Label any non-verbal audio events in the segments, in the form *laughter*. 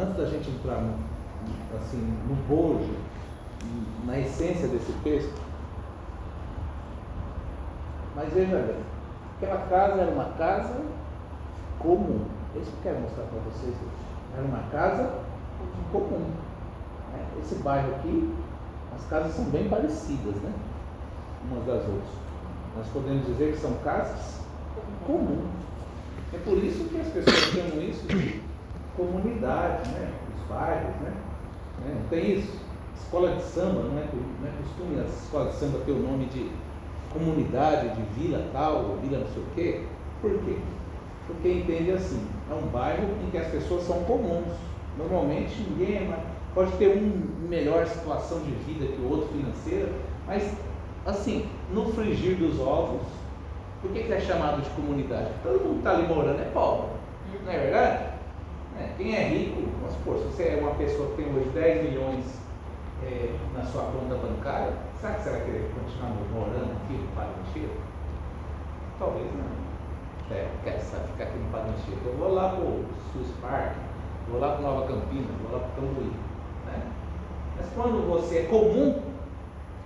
antes da gente entrar no, assim, no bojo, na essência desse texto, mas veja bem, aquela casa era uma casa comum. É isso que eu quero mostrar para vocês hoje. Era uma casa comum. Né? Esse bairro aqui, as casas são bem parecidas, né? Umas das outras. Nós podemos dizer que são casas comuns. É por isso que as pessoas chamam isso de comunidade, né? Os bairros, né? né? Não tem isso? Escola de samba, não é, não é costume as escolas de samba ter o nome de comunidade, de vila tal, vila não sei o quê. Por quê? Porque entende assim, é um bairro em que as pessoas são comuns. Normalmente ninguém é pode ter um melhor situação de vida que o outro financeira, mas assim, no frigir dos ovos, por que, que é chamado de comunidade? Todo mundo que está ali morando é pobre, não é verdade? É, quem é rico, vamos supor, se você é uma pessoa que tem hoje 10 milhões é, na sua conta bancária, será que você vai querer continuar morando aqui no Palancheiro? Talvez não. É, quer sabe, ficar aqui no Palancheiro. Eu vou lá para o Park, vou lá para Nova Campina, vou lá para Cambuí. Né? Mas quando você é comum,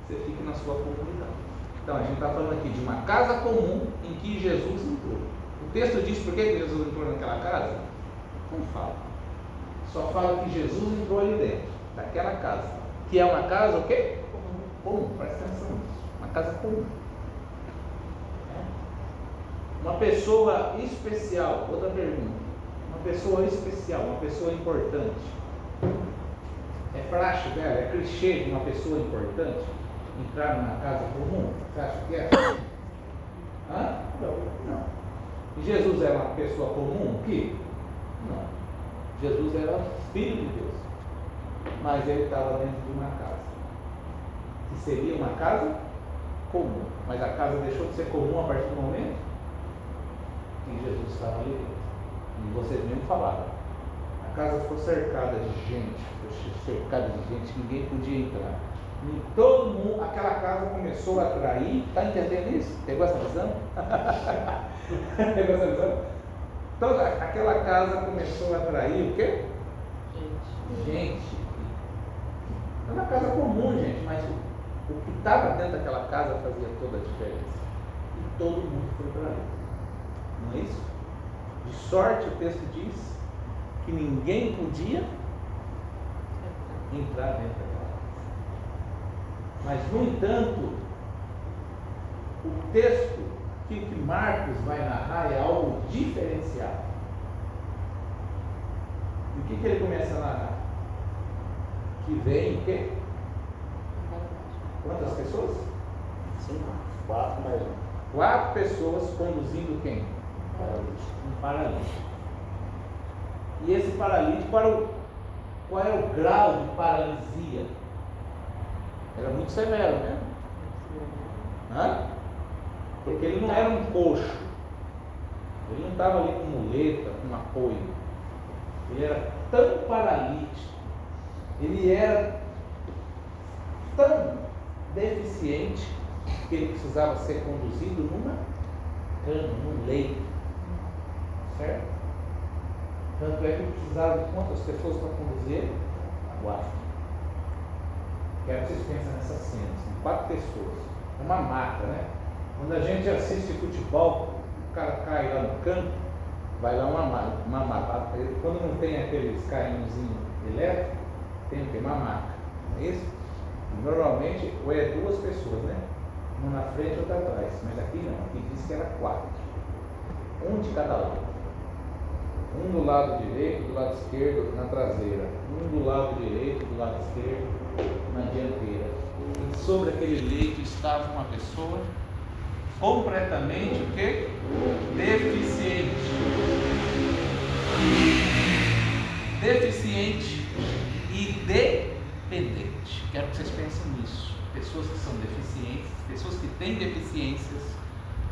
você fica na sua comunidade. Então a gente está falando aqui de uma casa comum em que Jesus entrou. O texto diz por que Jesus entrou naquela casa? Não fala. Só fala que Jesus entrou ali dentro, daquela casa. Que é uma casa o quê? Comum. Presta atenção nisso. Uma casa comum. Uma pessoa especial. Outra pergunta. Uma pessoa especial, uma pessoa importante. É praxe dela, é clichê de uma pessoa importante entrar numa casa comum? Você acha que é? Hã? Não. Não. Jesus era uma pessoa comum? Que? Jesus era filho de Deus. Mas ele estava dentro de uma casa. Que seria uma casa comum. Mas a casa deixou de ser comum a partir do momento que Jesus estava ali dentro. E vocês mesmo falaram. A casa ficou cercada de gente, cercada de gente, ninguém podia entrar. E todo mundo, aquela casa começou a atrair, está entendendo isso? Pegou essa visão? *laughs* Pegou essa visão? Toda aquela casa começou a atrair o quê? Gente. Gente. É uma casa comum, gente, mas o, o que estava dentro daquela casa fazia toda a diferença. E todo mundo foi para ali. Não é isso? De sorte, o texto diz que ninguém podia entrar dentro daquela casa. Mas, no entanto, o texto que, que Marcos vai narrar é algo diferenciado. E o que, que ele começa a narrar? Que vem o quê? Quantas pessoas? Cinco. Quatro mais um. Quatro pessoas conduzindo quem? Paralítico. Um paralítico. E esse paralítico, qual era o, qual era o grau de paralisia? Era muito severo, né? Hã? Porque ele não era um coxo. Ele não estava ali com muleta, com apoio. Ele era tão paralítico. Ele era tão deficiente que ele precisava ser conduzido numa cama, num leito. Certo? Tanto é que precisava de quantas pessoas para conduzir? Quatro. Quero que vocês pensem nessa cena. São quatro pessoas. Uma mata, né? Quando a gente assiste futebol, o cara cai lá no campo, vai lá. Uma maca. Quando não tem aqueles carrinhozinhos elétricos, tem o quê? Uma. Não é isso? Normalmente, ou é duas pessoas, né? Uma na frente e outra atrás. Mas aqui não, aqui diz que era quatro. Um de cada lado. Um do lado direito, do lado esquerdo, na traseira. Um do lado direito, do lado esquerdo, na dianteira. E sobre aquele leito estava uma pessoa completamente o quê? Deficiente. Deficiente e dependente. Quero que vocês pensem nisso. Pessoas que são deficientes, pessoas que têm deficiências,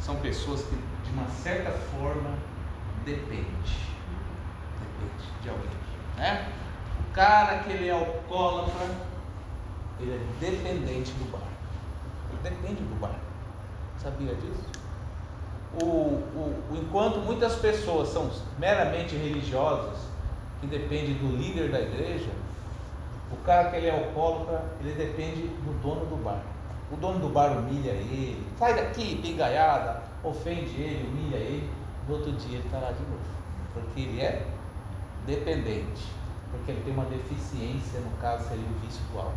são pessoas que de uma certa forma dependem. Depende de alguém. Né? O cara que ele é alcoólatra, ele é dependente do bar. Ele depende do bar. Sabia disso? O, o, enquanto muitas pessoas são meramente religiosas que depende do líder da igreja, o cara que ele é alcoólatra, ele depende do dono do bar. O dono do bar humilha ele, sai daqui, pingaiada, ofende ele, humilha ele. No outro dia ele está lá de novo, porque ele é dependente, porque ele tem uma deficiência, no caso seria o vício do álcool.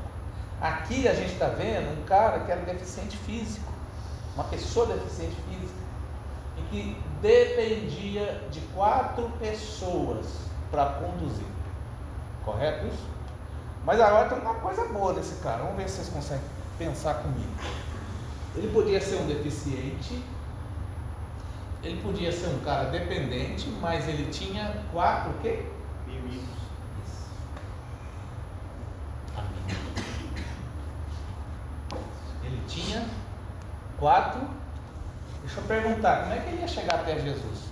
Aqui a gente está vendo um cara que era deficiente físico, uma pessoa deficiente física, e que dependia de quatro pessoas para conduzir. Correto isso? Mas agora tem uma coisa boa desse cara. Vamos ver se vocês conseguem pensar comigo. Ele podia ser um deficiente, ele podia ser um cara dependente, mas ele tinha quatro o quê? 4. Deixa eu perguntar, como é que ele ia chegar até Jesus?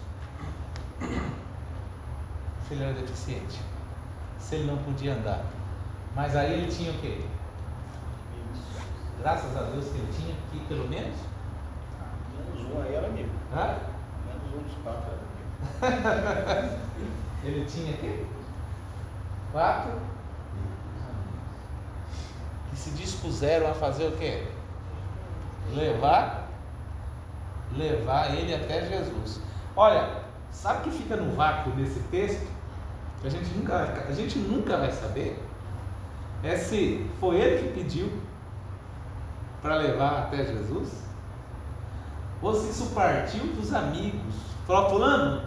Se ele era deficiente, se ele não podia andar. Mas aí ele tinha o quê? Graças a Deus que ele tinha que pelo menos. Menos um aí era amigo. Hã? Menos um dos quatro era amigo. *laughs* ele tinha quê? Quatro que se dispuseram a fazer o quê? Levar, levar ele até Jesus. Olha, sabe o que fica no vácuo desse texto? A gente nunca, a gente nunca vai saber. É se foi ele que pediu para levar até Jesus, ou se isso partiu dos amigos. Falou, fulano,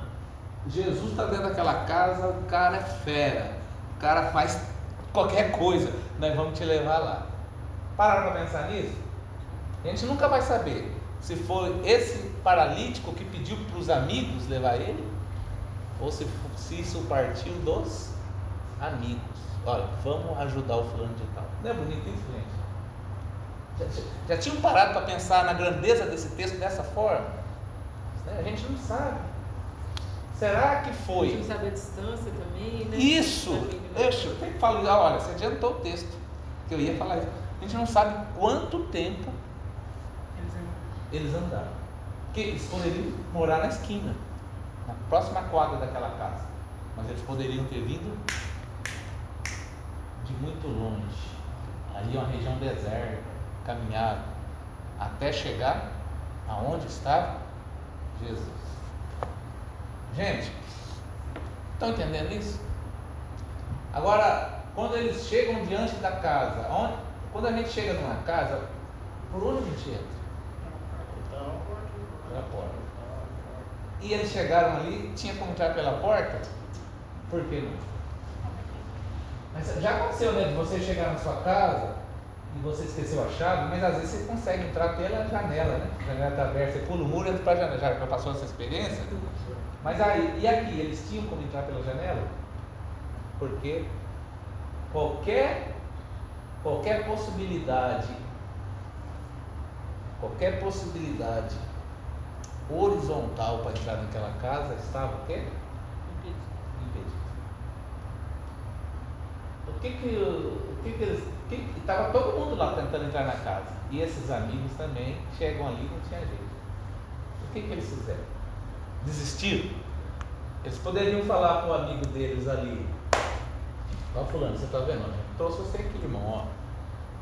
Jesus está dentro daquela casa, o cara é fera, o cara faz qualquer coisa, nós vamos te levar lá. Pararam para pensar nisso? A gente nunca vai saber se foi esse paralítico que pediu para os amigos levar ele, ou se, se isso partiu dos amigos. Olha, vamos ajudar o fulano de tal. Não é bonito isso, gente? Já, já, tinham parado para pensar na grandeza desse texto dessa forma? A gente não sabe. Será que A foi? gente não sabe a distância também, né? Isso! Né? Eu sempre falo, ah, olha, você adiantou o texto, que eu ia falar isso. A gente não sabe quanto tempo eles andaram. Porque eles poderiam morar na esquina, na próxima quadra daquela casa. Mas eles poderiam ter vindo de muito longe. Ali é uma região deserta, caminhado, até chegar aonde estava Jesus. Gente, estão entendendo isso? Agora, quando eles chegam diante da casa, onde, quando a gente chega numa casa, por onde a gente entra? Então, Pela porta. E eles chegaram ali, tinha como entrar pela porta? Por que não? Mas já aconteceu, né? De você chegar na sua casa e você esqueceu a chave, mas às vezes você consegue entrar pela janela, né? A janela está aberta, você pula o muro e entra para janela. Já já passou essa experiência? Mas aí, e aqui, eles tinham como entrar pela janela? Porque qualquer, qualquer possibilidade, qualquer possibilidade horizontal para entrar naquela casa estava o quê? Impedido. Impedido. O que que, o que, que eles. Estava todo mundo lá tentando entrar na casa. E esses amigos também chegam ali e não tinha jeito. O que, que eles fizeram? Desistiram? Eles poderiam falar para o amigo deles ali, ó fulano, você está vendo? ó, Trouxe você aqui, irmão, ó.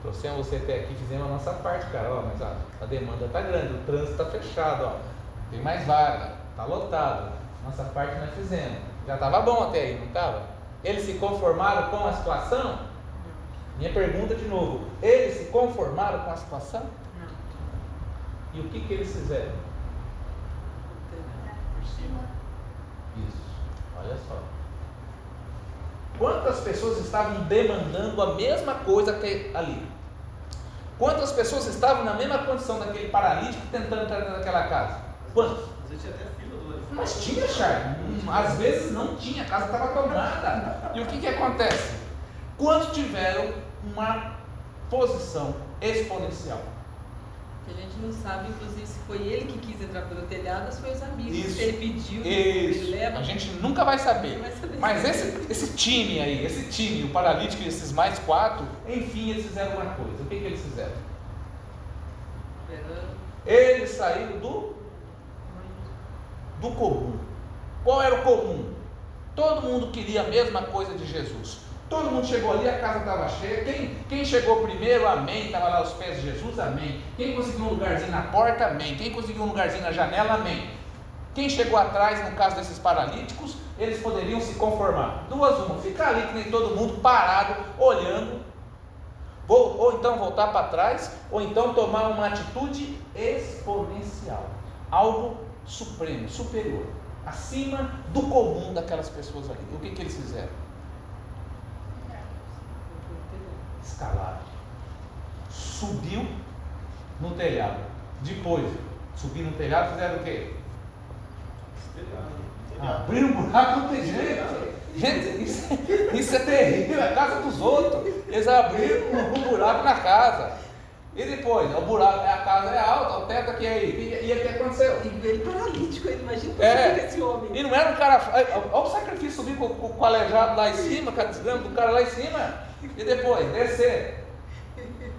Trouxemos você até aqui, fizemos a nossa parte, cara, ó, mas ó, a demanda está grande, o trânsito está fechado, ó. Tem mais vaga, está lotado. Nossa parte nós fizemos. Já estava bom até aí, não estava? Eles se conformaram com a situação? Minha pergunta de novo, eles se conformaram com a situação? Não. E o que, que eles fizeram? por cima. Isso, olha só. Quantas pessoas estavam demandando a mesma coisa que ali? Quantas pessoas estavam na mesma condição daquele paralítico tentando entrar dentro daquela casa? Quantas? Às vezes tinha até fila do elefante. Mas tinha, Charles. Hum, Às vezes não tinha, a casa estava tomada. E o que, que acontece? Quantos tiveram uma posição exponencial? Que a gente não sabe, inclusive, se foi ele que quis entrar pelo telhado ou se foi os amigos. Isso. Se ele pediu, Isso. ele leva. A gente nunca vai saber. Vai saber. Mas esse, esse time aí, esse time, o paralítico e esses mais quatro, enfim, eles fizeram uma coisa. O que, que eles fizeram? Eles saíram do, do comum. Qual era o comum? Todo mundo queria a mesma coisa de Jesus. Todo mundo chegou ali, a casa estava cheia. Quem, quem chegou primeiro, amém. Estava lá aos pés de Jesus, amém. Quem conseguiu um lugarzinho na porta, amém. Quem conseguiu um lugarzinho na janela, amém. Quem chegou atrás, no caso desses paralíticos, eles poderiam se conformar. Duas uma, ficar ali que nem todo mundo parado, olhando, ou, ou então voltar para trás, ou então tomar uma atitude exponencial, algo supremo, superior, acima do comum daquelas pessoas ali. O que, que eles fizeram? Escalaram, subiu no telhado. Depois, subir no telhado, fizeram o quê? Abriram um buraco não tem jeito. Gente, isso, isso é terrível, é a casa dos outros. Eles abriram um buraco na casa. E depois, o buraco, a casa é alta, o teto aqui aí. E, e o que aconteceu? E ele paralítico, ele imagina o É. esse homem. E não era um cara. Olha o sacrifício subir com, com, o aleijado lá em cima, com a desgrama do cara lá em cima. E depois, descer.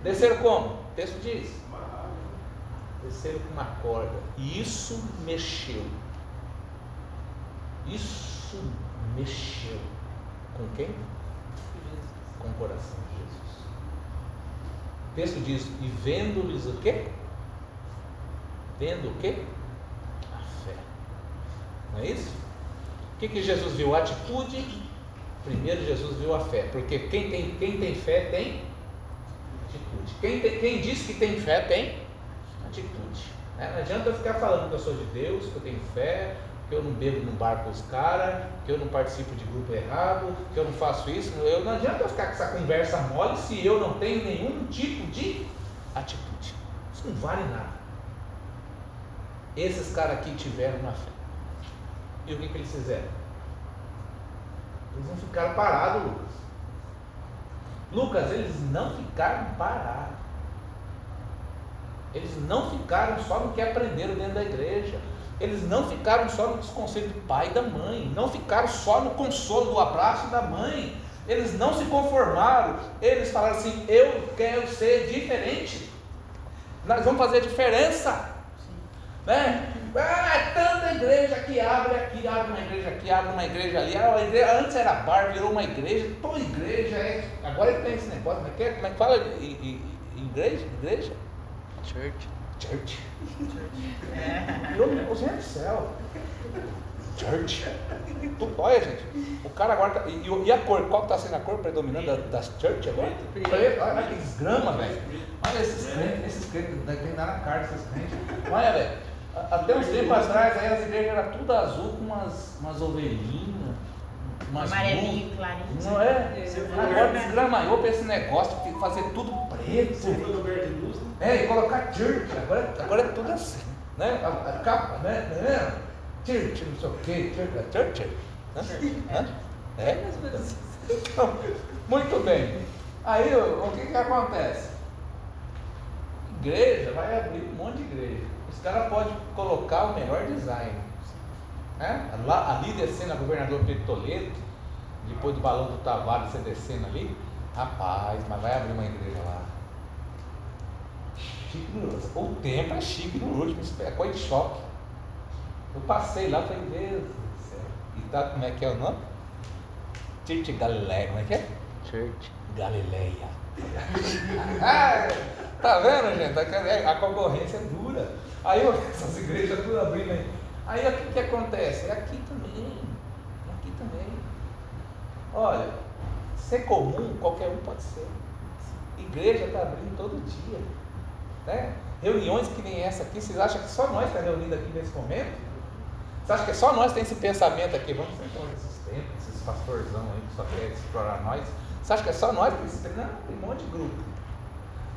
Desceram como? O texto diz. Desceram com uma corda. E isso mexeu. Isso mexeu. Com quem? Com o coração texto diz, e vendo-lhes o quê? Vendo o quê? A fé. Não é isso? O que, que Jesus viu? A atitude. Primeiro Jesus viu a fé. Porque quem tem, quem tem fé tem atitude. Quem, tem, quem diz que tem fé tem atitude. né? Não adianta eu ficar falando que eu sou de Deus, que eu tenho fé, que eu não bebo no bar com os caras, que eu não participo de grupo errado, que eu não faço isso. Eu, não adianta eu ficar com essa conversa mole se eu não tenho nenhum tipo de atitude. Isso não vale nada. Esses caras aqui tiveram uma fé. E o que, que eles fizeram? Eles não ficaram parados, Lucas. Lucas, eles não ficaram parados. Eles não ficaram só no que aprenderam dentro da igreja. Eles não ficaram só no desconselho do pai e da mãe. Não ficaram só no consolo do abraço da mãe. Eles não se conformaram. Eles falaram assim: Eu quero ser diferente. Nós vamos fazer diferença. Né? Ah, é tanta igreja que abre aqui, abre uma igreja aqui, abre uma igreja ali. Ah, igreja, antes era bar, virou uma igreja. Toda igreja é. Agora tem esse negócio. Como é que, é? Como é que fala? I- i- Igreja? Igreja? Church. Church. Virou, gente do céu. Church. Tu- Olha, gente. O cara agora. Tá, e, e a cor? Qual está sendo a cor predominante da- das church agora? Preto. Olha que desgrama, velho. Olha esses crentes, esses crentes, tem que dar na cara desses crentes. Olha, velho. Até uns tempos atrás aí as igrejas eram tudo azul com umas, umas ovelhinhas, umas Amarelinho, clarinho. Não é? É. Agora desgramaiou para esse negócio de fazer tudo né? É, e colocar church, agora, agora é tudo assim, né? A, a capa, né? né? Church, não sei o quê, church, church. Hã? Hã? É? Então, muito bem. Aí o, o que que acontece? Igreja, vai abrir um monte de igreja. Os caras podem colocar o melhor design. Né? Lá, ali descendo a governador Pedro Toledo, depois do balão do Tavares você descendo ali, rapaz, mas vai abrir uma igreja lá. Chique no Lúcio. O templo é chique no último, é coisa de choque. Eu passei lá e falei, Deus do céu. E tá, como é que é o nome? Church Galileia, como é que é? Church. Galileia. ah, *laughs* tá vendo, gente? A, a concorrência é dura. Aí *laughs* essas igrejas tudo abrindo aí. Aí o que, que acontece? É aqui também. É aqui também. Olha, ser comum, qualquer um pode ser. Igreja está abrindo todo dia. Né? Reuniões que nem essa aqui, vocês acham que só nós está reunido aqui nesse momento? Você acha que só nós tem esse pensamento aqui? Vamos sentar nesses tempos, esses pastorzão aí que só quer explorar nós. Você acha que é só nós? Não, tem um monte de grupo.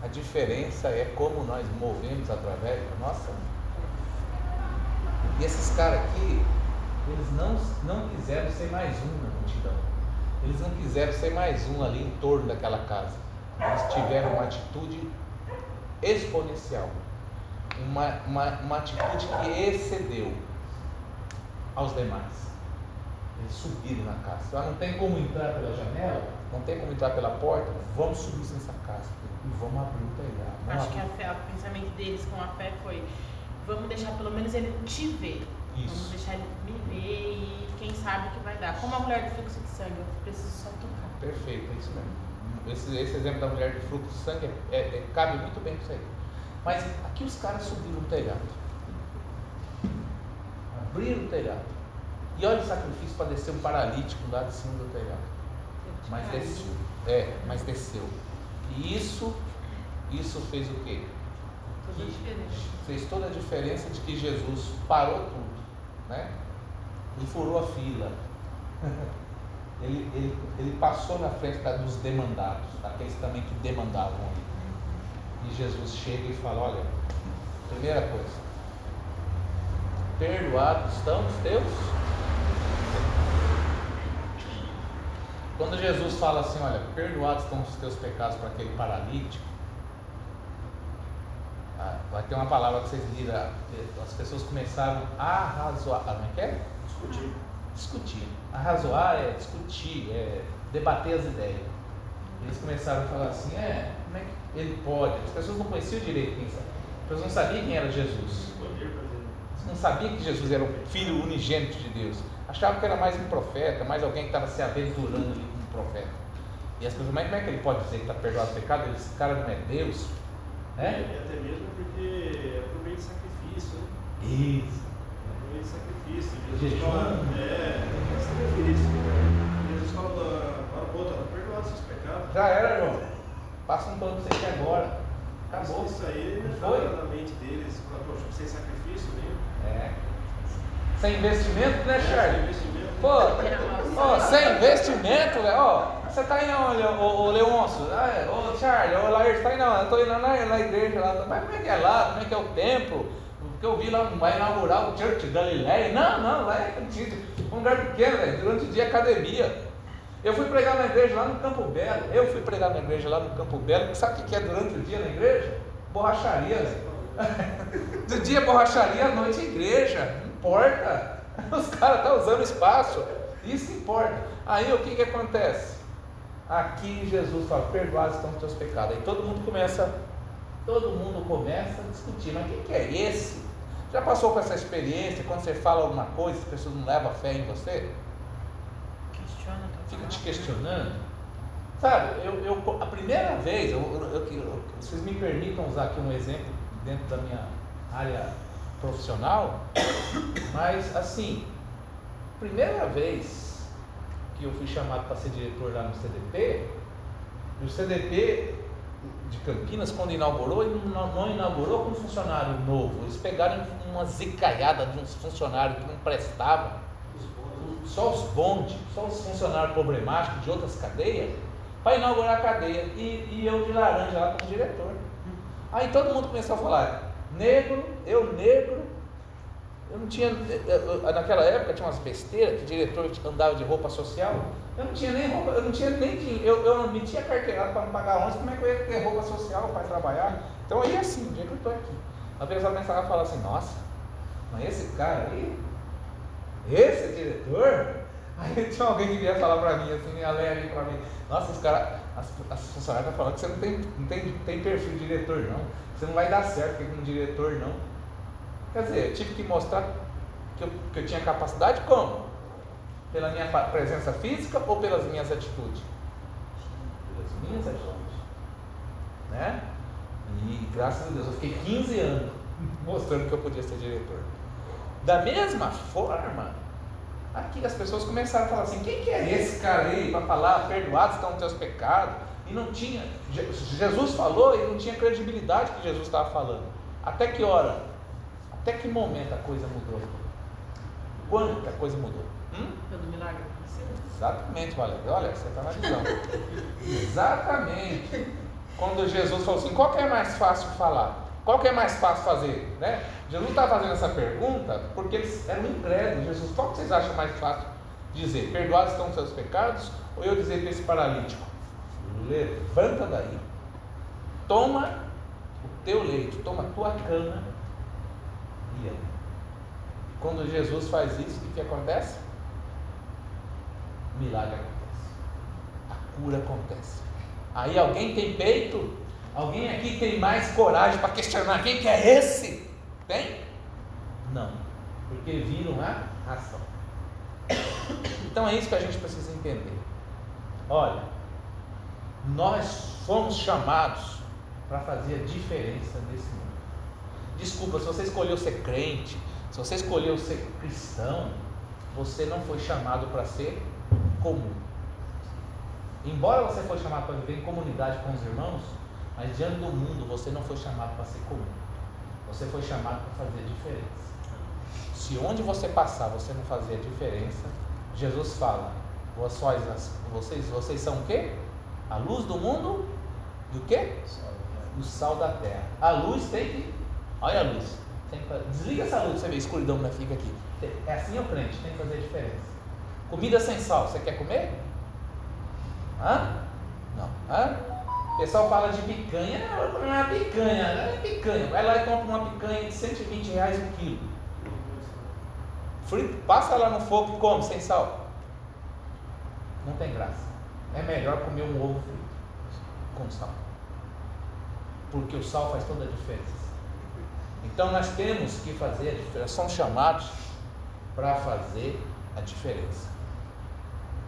A diferença é como nós movemos através da nossa. E esses caras aqui, eles não, não quiseram ser mais um na multidão. Eles não quiseram ser mais um ali em torno daquela casa. Eles tiveram uma atitude exponencial. Uma, uma, uma atitude que excedeu aos demais. Eles subiram na casa. Ah, não tem como entrar pela janela, não tem como entrar pela porta, vamos subir nessa casa e vamos abrir o telhado. Vamos Acho que abrir. a fé, o pensamento deles com a fé foi: vamos deixar pelo menos ele te ver. Vamos Isso. deixar ele viver e quem sabe o que vai dar. Como a mulher do fluxo de sangue, eu preciso só tocar. Perfeito, é isso mesmo. Esse, esse exemplo da mulher de fluxo de sangue é, é- cabe muito bem com isso aí. Mas aqui os caras subiram o telhado. Abriram o telhado. E olha o sacrifício para descer um paralítico lá de cima do telhado. Mas desceu. É, mas desceu. E isso, isso fez o quê? Diferença. Fez toda a diferença de que Jesus parou tudo, né? Ele furou a fila. *laughs* Ele, ele, ele passou na frente dos demandados, daqueles também que demandavam. E Jesus chega e fala: Olha, primeira coisa, perdoados estão os teus? Quando Jesus fala assim: Olha, perdoados estão os teus pecados para aquele paralítico. Ah, vai ter uma palavra que vocês viram, as pessoas começaram a arrazoar. Ah, não é que é? Discutir. Discutir. Arrazoar é discutir, é debater as ideias. Eles começaram a falar assim, é, como é que ele pode? As pessoas não conheciam direito quem sabe. As pessoas não sabiam quem era Jesus. Eles não sabiam que Jesus era o filho unigênito de Deus. Achavam que era mais um profeta, mais alguém que estava se aventurando ali como profeta. E as pessoas, mas como é que ele pode dizer que está perdoado o pecado? Esse cara não é Deus? É, até mesmo porque é por meio de sacrifício, né? Isso. É meio de sacrifício. Jesus fala, é, é sacrifício. Jesus fala da hora pra outra, perdoado seus pecados. Já era, irmão. Passa um pano pra você aqui agora. Acabou. Isso aí Não não foi? na mente deles, fala, poxa, sem sacrifício mesmo. É. Sem investimento, né, Charlie? investimento. Pô, ó, sem investimento, velho. Ó, você tá indo onde, ô, ô Leôncio? Ah, é, ô Charlie, ô Laírcio, tá indo onde? Eu tô indo na, na igreja lá. Mas como é que é lá? Como é que é o templo? Porque eu vi lá, vai inaugurar o Church Galileia. Não, não, lá é. Um lugar pequeno, velho. Durante o dia, academia. Eu fui pregar na igreja lá no Campo Belo. Eu fui pregar na igreja lá no Campo Belo. Sabe o que é durante o dia na igreja? Borracharia. *laughs* Do dia borracharia, à noite igreja. Não importa. *laughs* Os caras estão usando espaço. Isso importa. Aí o que, que acontece? Aqui Jesus fala, perdoados estão os teus pecados. Aí todo mundo começa, todo mundo começa a discutir, mas quem que é esse? Já passou por essa experiência, quando você fala alguma coisa, as pessoas não levam fé em você? Questiona Fica te questionando. Sabe, eu, eu- a primeira vez, eu, eu- vocês me permitam usar aqui um exemplo dentro da minha área profissional, mas assim, primeira vez que eu fui chamado para ser diretor lá no CDP, e o CDP de Campinas, quando inaugurou, ele não, não inaugurou com funcionário novo, eles pegaram uma zicaiada de uns funcionários que não prestavam, só os bondes, só os funcionários problemáticos de outras cadeias, para inaugurar a cadeia. E, e eu de laranja lá como diretor. Aí todo mundo começou a falar, negro, eu negro. Eu não tinha, naquela época tinha umas besteiras que o diretor andava de roupa social. Eu não tinha nem roupa, eu não tinha nem dinheiro, eu, eu não metia carteirada para não pagar ônibus, como é que eu ia ter roupa social para trabalhar? Então aí assim, o dia que eu estou aqui. A pessoa começava a falar assim, nossa, mas esse cara aí, esse diretor? Aí *laughs* tinha alguém que vinha falar pra mim, assim, alegre pra mim, nossa, os caras, as, as funcionárias estão falando que você não tem, não tem, tem perfil de diretor não, você não vai dar certo como diretor não. Quer dizer, eu tive que mostrar que eu, que eu tinha capacidade como? Pela minha presença física ou pelas minhas atitudes? Pelas minhas atitudes. Graças a Deus eu fiquei 15 anos mostrando que eu podia ser diretor. Da mesma forma, aqui as pessoas começaram a falar assim: quem que é esse cara aí para falar, perdoados estão os teus pecados? E não tinha, Je- Jesus falou e não tinha credibilidade que Jesus estava falando. Até que hora? Até que momento a coisa mudou? Quando que a coisa mudou? Hum? Pelo milagre. Exatamente, Valério. Olha, você está na visão. *laughs* Exatamente. Quando Jesus falou assim, qual que é mais fácil falar? Qual que é mais fácil fazer? Né? Jesus está fazendo essa pergunta porque eles eram incrédulos. Jesus, qual que vocês acham mais fácil dizer? Perdoados estão os seus pecados? Ou eu dizer para esse paralítico, levanta daí, toma o teu leito, toma a tua cama e anda. Quando Jesus faz isso, o que acontece? milagre acontece. A cura acontece. Aí alguém tem peito? Alguém aqui tem mais coragem para questionar quem que é esse? Tem? Não. Por porque viram a ação. Então é isso que a gente precisa entender. Olha, nós fomos chamados para fazer a diferença nesse mundo. Desculpa, se você escolheu ser crente, se você escolheu ser cristão, você não foi chamado para ser comum. Embora você foi chamado para viver em comunidade com os irmãos, mas diante do mundo você não foi chamado para ser comum. Você foi chamado para fazer diferença. Se onde você passar você não fazer a diferença, Jesus fala: vocês, vocês são o quê? A luz do mundo e o quê? O sal da terra. A luz tem que. Olha a luz. Que, desliga essa luz, você vê a escuridão que fica aqui. É assim o crente, tem que fazer a diferença. Comida sem sal, você quer comer? Hã? Não. Hã? O pessoal fala de picanha, não, vou comer uma picanha, não é picanha. Vai lá e compra uma picanha de 120 reais o quilo. Frito, passa lá no fogo e come sem sal. Não tem graça. É melhor comer um ovo frito com sal. Porque o sal faz toda a diferença. Então nós temos que fazer a diferença. Somos chamados para fazer a diferença.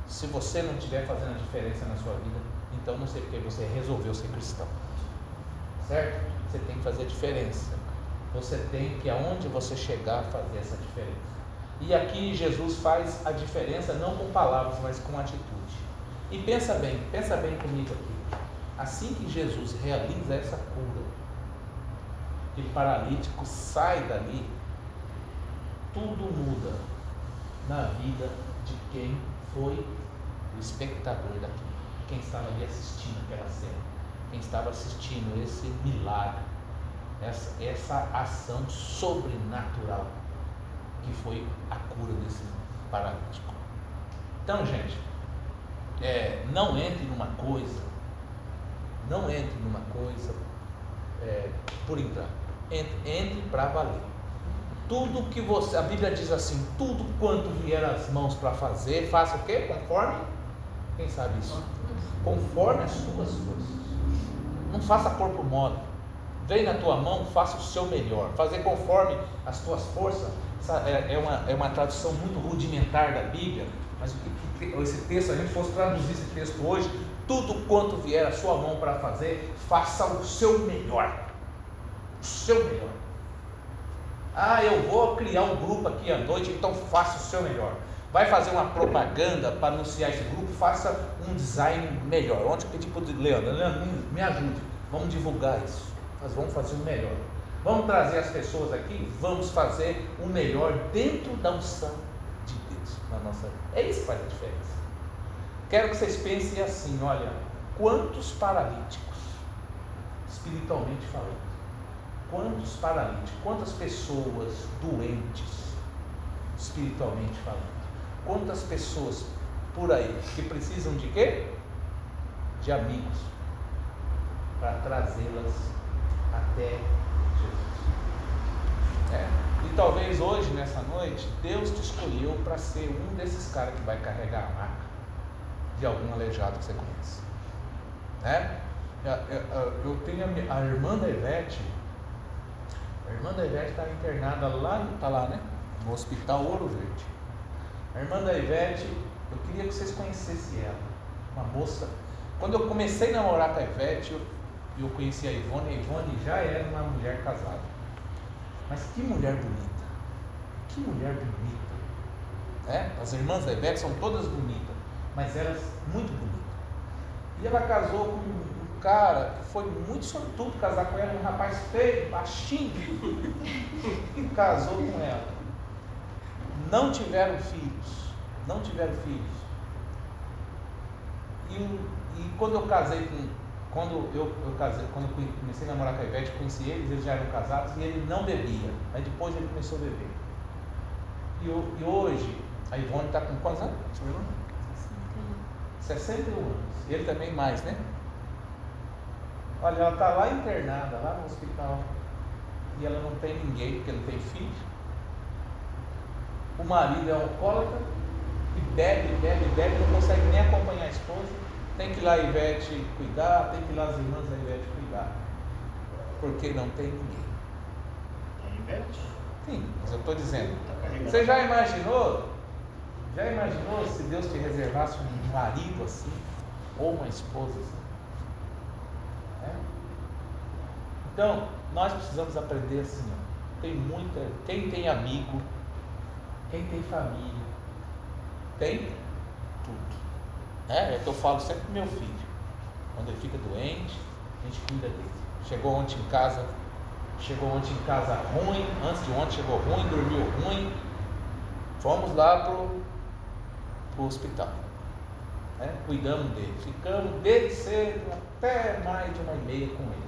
Se você não estiver fazendo a diferença na sua vida, então não sei porque você resolveu ser cristão. Certo? Você tem que fazer a diferença. Você tem que, aonde você chegar, fazer essa diferença. E aqui Jesus faz a diferença não com palavras, mas com atitude. E pensa bem, pensa bem comigo aqui. Assim que Jesus realiza essa cura, que o paralítico sai dali, tudo muda na vida de quem foi o espectador daquilo, quem estava ali assistindo aquela cena, quem estava assistindo esse milagre, essa, essa ação sobrenatural que foi a cura desse paralítico. Então, gente, é, não entre numa coisa, não entre numa coisa é, por entrar, entre, entre para valer. Tudo que você, a Bíblia diz assim, tudo quanto vier às mãos para fazer, faça o quê? Conforme? Quem sabe isso? Conforme as suas forças. Não faça corpo mole. Vem na tua mão, faça o seu melhor. Fazer conforme as tuas forças é, é uma, é uma tradução muito rudimentar da Bíblia, mas esse texto, se a gente fosse traduzir esse texto hoje, tudo quanto vier à sua mão para fazer, faça o seu melhor. O seu melhor. Ah, eu vou criar um grupo aqui à noite, então faça o seu melhor. Vai fazer uma propaganda para anunciar esse grupo, faça um design melhor. Ontem eu pedi para o Leandro, Leandro, me ajude, vamos divulgar isso. Nós vamos fazer o melhor. Vamos trazer as pessoas aqui, vamos fazer o melhor dentro da unção de Deus na nossa vida. É isso que faz a diferença. Quero que vocês pensem assim: olha, quantos paralíticos, espiritualmente falando, quantos paralíticos, quantas pessoas doentes, espiritualmente falando, quantas pessoas por aí que precisam de quê? De amigos, para trazê-las até Jesus. É. E talvez hoje, nessa noite, Deus te escolheu para ser um desses caras que vai carregar a marca de algum aleijado que você conhece. Né? Eu tenho a, irmã da Ivete, a irmã da Ivete está internada lá, está lá, né? No Hospital Ouro Verde. A irmã da Ivete, eu queria que vocês conhecessem ela. Uma moça. Quando eu comecei a namorar com a Ivete, eu, eu conheci a Ivone, a Ivone já era uma mulher casada. Mas que mulher bonita. Que mulher bonita. É? As irmãs da Ivete são todas bonitas mas elas muito bonitas. E ela casou com um cara que foi muito sortudo casar com ela, um rapaz feio, baixinho, e *laughs* casou com ela. Não tiveram filhos, não tiveram filhos. E, e quando eu casei com, quando eu, eu casei, quando eu comecei a namorar com a Ivete, conheci eles, eles já eram casados e ele não bebia. Aí depois ele começou a beber. E, e hoje, a Ivone está com quantos anos? 61 anos. Ele também mais, né? Olha, ela está lá internada, lá no hospital. E ela não tem ninguém, porque não tem filho. O marido é alcoólatra e bebe, bebe, bebe, não consegue nem acompanhar a esposa. Tem que ir lá a Ivete cuidar, tem que ir lá as irmãs da Ivete cuidar. Porque não tem ninguém. Tem Ivete? Sim, mas eu estou dizendo. Você já imaginou? Já imaginou se Deus te reservasse um marido assim? Ou uma esposa assim? É? Então, nós precisamos aprender assim. Ó. Tem muita. Quem tem amigo, quem tem família, tem tudo. É, é que eu falo sempre pro meu filho. Quando ele fica doente, a gente cuida dele. Chegou ontem em casa, chegou ontem em casa ruim, antes de ontem chegou ruim, dormiu ruim. Fomos lá pro, pro hospital. Né? Cuidamos dele. Ficamos desde cedo até mais de uma e meia com ele.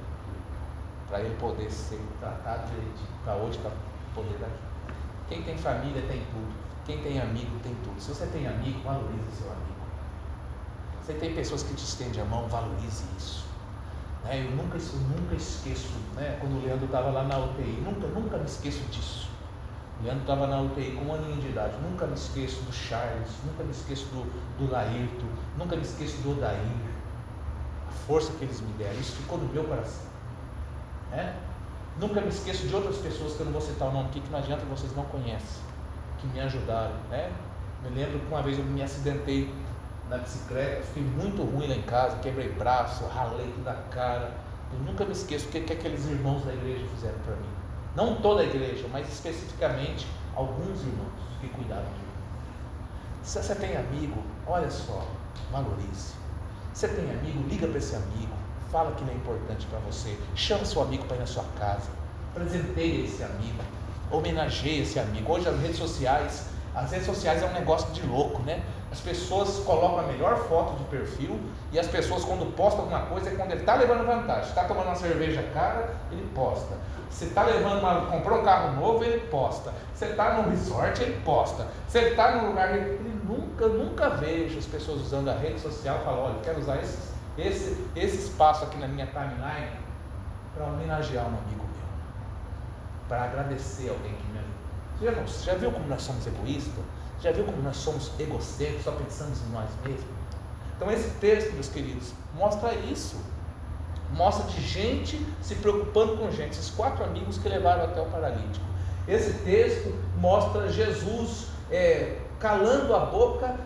Para ele poder ser tratado direitinho. Para hoje, para poder dar. Quem tem família tem tudo. Quem tem amigo tem tudo. Se você tem amigo, valorize seu amigo. Você tem pessoas que te estendem a mão, valorize isso. Né? Eu nunca, eu nunca esqueço, né? quando o Leandro estava lá na UTI, nunca, nunca me esqueço disso. O Leandro estava na UTI com um aninho de idade, nunca me esqueço do Charles, nunca me esqueço do, do Laírto, nunca me esqueço do Odair. A força que eles me deram, isso ficou no meu coração. Né? Nunca me esqueço de outras pessoas que eu não vou citar o nome aqui, que não adianta vocês não conhecem, que me ajudaram. Né? Me lembro que uma vez eu me acidentei na bicicleta, fiquei muito ruim lá em casa, quebrei braço, ralei toda a cara. Eu nunca me esqueço o que, que aqueles irmãos da igreja fizeram para mim. Não toda a igreja, mas especificamente alguns irmãos que cuidaram de mim. Se você tem amigo, olha só, valorize. Você tem amigo, liga para esse amigo, fala que ele é importante para você, chama seu amigo para ir na sua casa, presenteie esse amigo, homenageie esse amigo. Hoje as redes sociais, as redes sociais é um negócio de louco, né? As pessoas colocam a melhor foto de perfil e as pessoas quando postam alguma coisa é quando ele está levando vantagem. Está tomando uma cerveja cara, ele posta. Você está levando uma, comprou um carro novo, ele posta. Você está num resort, ele posta. Você está num lugar, ele, ele nunca, nunca vejo as pessoas usando a rede social e falam, olha, quero usar esse, esse, esse espaço aqui na minha timeline para homenagear um amigo meu, para agradecer alguém que me ajudou. Você já, não, já viu como nós somos egoístas? Já viu como nós somos egocêntricos, só pensamos em nós mesmos? Então esse texto, meus queridos, mostra isso. Mostra de gente se preocupando com gente. Esses quatro amigos que levaram até o paralítico. Esse texto mostra Jesus é, calando a boca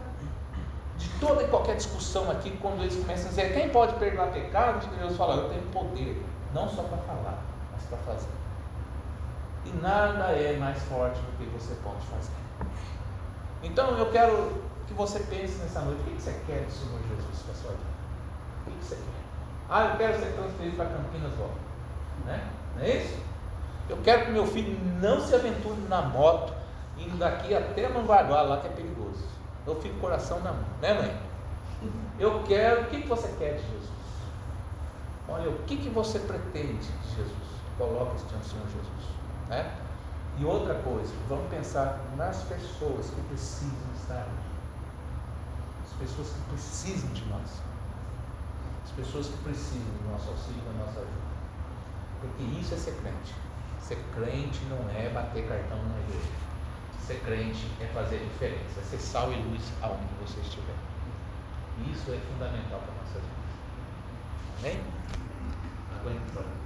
toda e qualquer discussão aqui, quando eles começam a dizer quem pode perdoar pecados, Jesus fala, eu tenho poder, não só para falar, mas para fazer. E nada é mais forte do que você pode fazer. Então eu quero que você pense nessa noite: o que você quer do Senhor Jesus para a sua vida? O que você quer? Ah, eu quero ser transferido para Campinas logo. Né? Não é isso? Eu quero que meu filho não se aventure na moto, indo daqui até Manguaguá, lá que é perigoso. Eu fico coração na mão, né, mãe? Eu quero, o que você quer de Jesus? Olha, o que, que você pretende de Jesus? Coloque isso diante Senhor Jesus. Né? E outra coisa, vamos pensar nas pessoas que precisam estar aqui. As pessoas que precisam de nós. As pessoas que precisam do nosso auxílio, da nossa ajuda. Porque isso é ser crente. Ser crente não é bater cartão na igreja. Ser crente é fazer diferença, é ser sal e luz aonde você estiver. Isso é fundamental para a nossa vida. Amém? Aguenta.